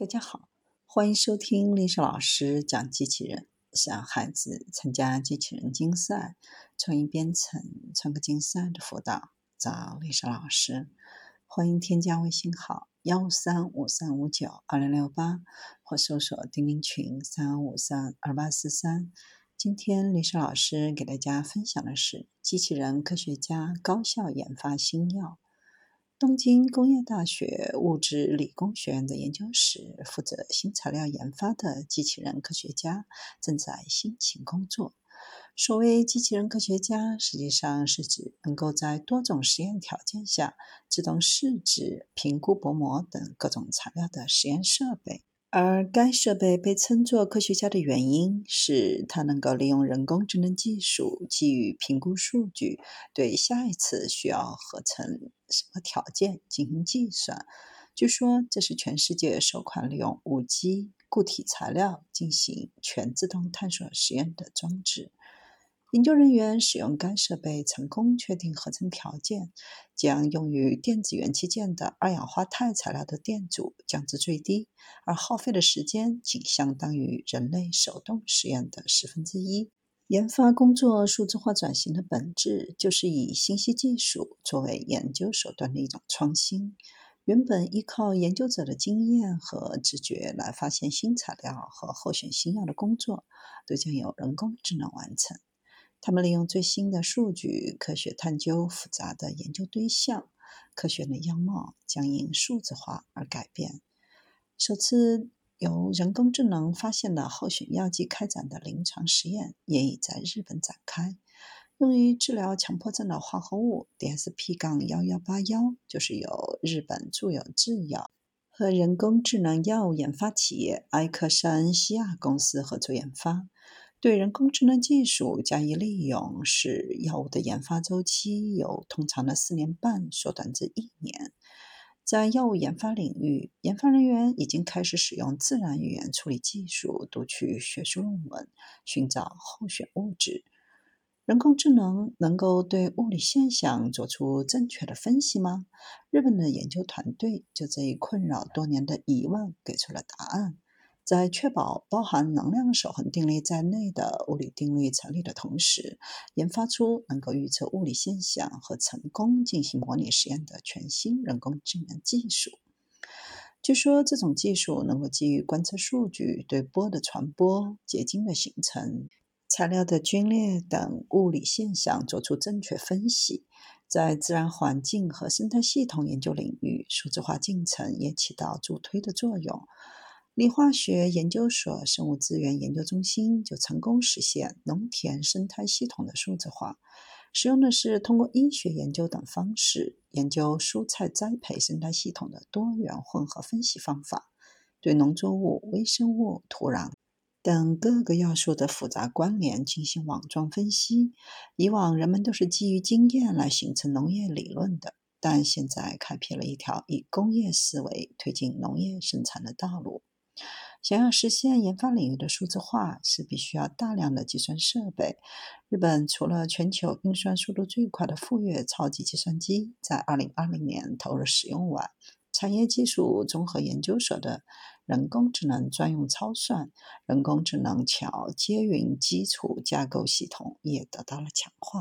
大家好，欢迎收听历史老师讲机器人。想孩子参加机器人竞赛、创意编程、创客竞赛的辅导，找历史老师。欢迎添加微信号幺三五三五九二零六八，或搜索钉钉群三五三二八四三。今天历史老师给大家分享的是机器人科学家高效研发新药。东京工业大学物质理工学院的研究室负责新材料研发的机器人科学家正在辛勤工作。所谓机器人科学家，实际上是指能够在多种实验条件下自动试纸、评估薄膜等各种材料的实验设备。而该设备被称作科学家的原因是，它能够利用人工智能技术，基于评估数据，对下一次需要合成什么条件进行计算。据说，这是全世界首款利用五 G 固体材料进行全自动探索实验的装置。研究人员使用该设备成功确定合成条件，将用于电子元器件的二氧化钛材料的电阻降至最低，而耗费的时间仅相当于人类手动实验的十分之一。研发工作数字化转型的本质，就是以信息技术作为研究手段的一种创新。原本依靠研究者的经验和直觉来发现新材料和候选新药的工作，都将由人工智能完成。他们利用最新的数据科学探究复杂的研究对象，科学的样貌将因数字化而改变。首次由人工智能发现的候选药剂开展的临床实验也已在日本展开。用于治疗强迫症的化合物 DSP 杠1181，就是由日本住友制药和人工智能药物研发企业埃克塞恩西亚公司合作研发。对人工智能技术加以利用，使药物的研发周期由通常的四年半缩短至一年。在药物研发领域，研发人员已经开始使用自然语言处理技术读取学术论文，寻找候选物质。人工智能能够对物理现象做出正确的分析吗？日本的研究团队就这一困扰多年的疑问给出了答案。在确保包含能量守恒定律在内的物理定律成立的同时，研发出能够预测物理现象和成功进行模拟实验的全新人工智能技术。据说，这种技术能够基于观测数据对波的传播、结晶的形成、材料的皲裂等物理现象做出正确分析。在自然环境和生态系统研究领域，数字化进程也起到助推的作用。理化学研究所生物资源研究中心就成功实现农田生态系统的数字化，使用的是通过医学研究等方式研究蔬菜栽培生态系统的多元混合分析方法，对农作物、微生物、土壤等各个要素的复杂关联进行网状分析。以往人们都是基于经验来形成农业理论的，但现在开辟了一条以工业思维推进农业生产的道路。想要实现研发领域的数字化，是必须要大量的计算设备。日本除了全球运算速度最快的富岳超级计算机在2020年投入使用外，产业技术综合研究所的人工智能专用超算、人工智能桥接云基础架构系统也得到了强化。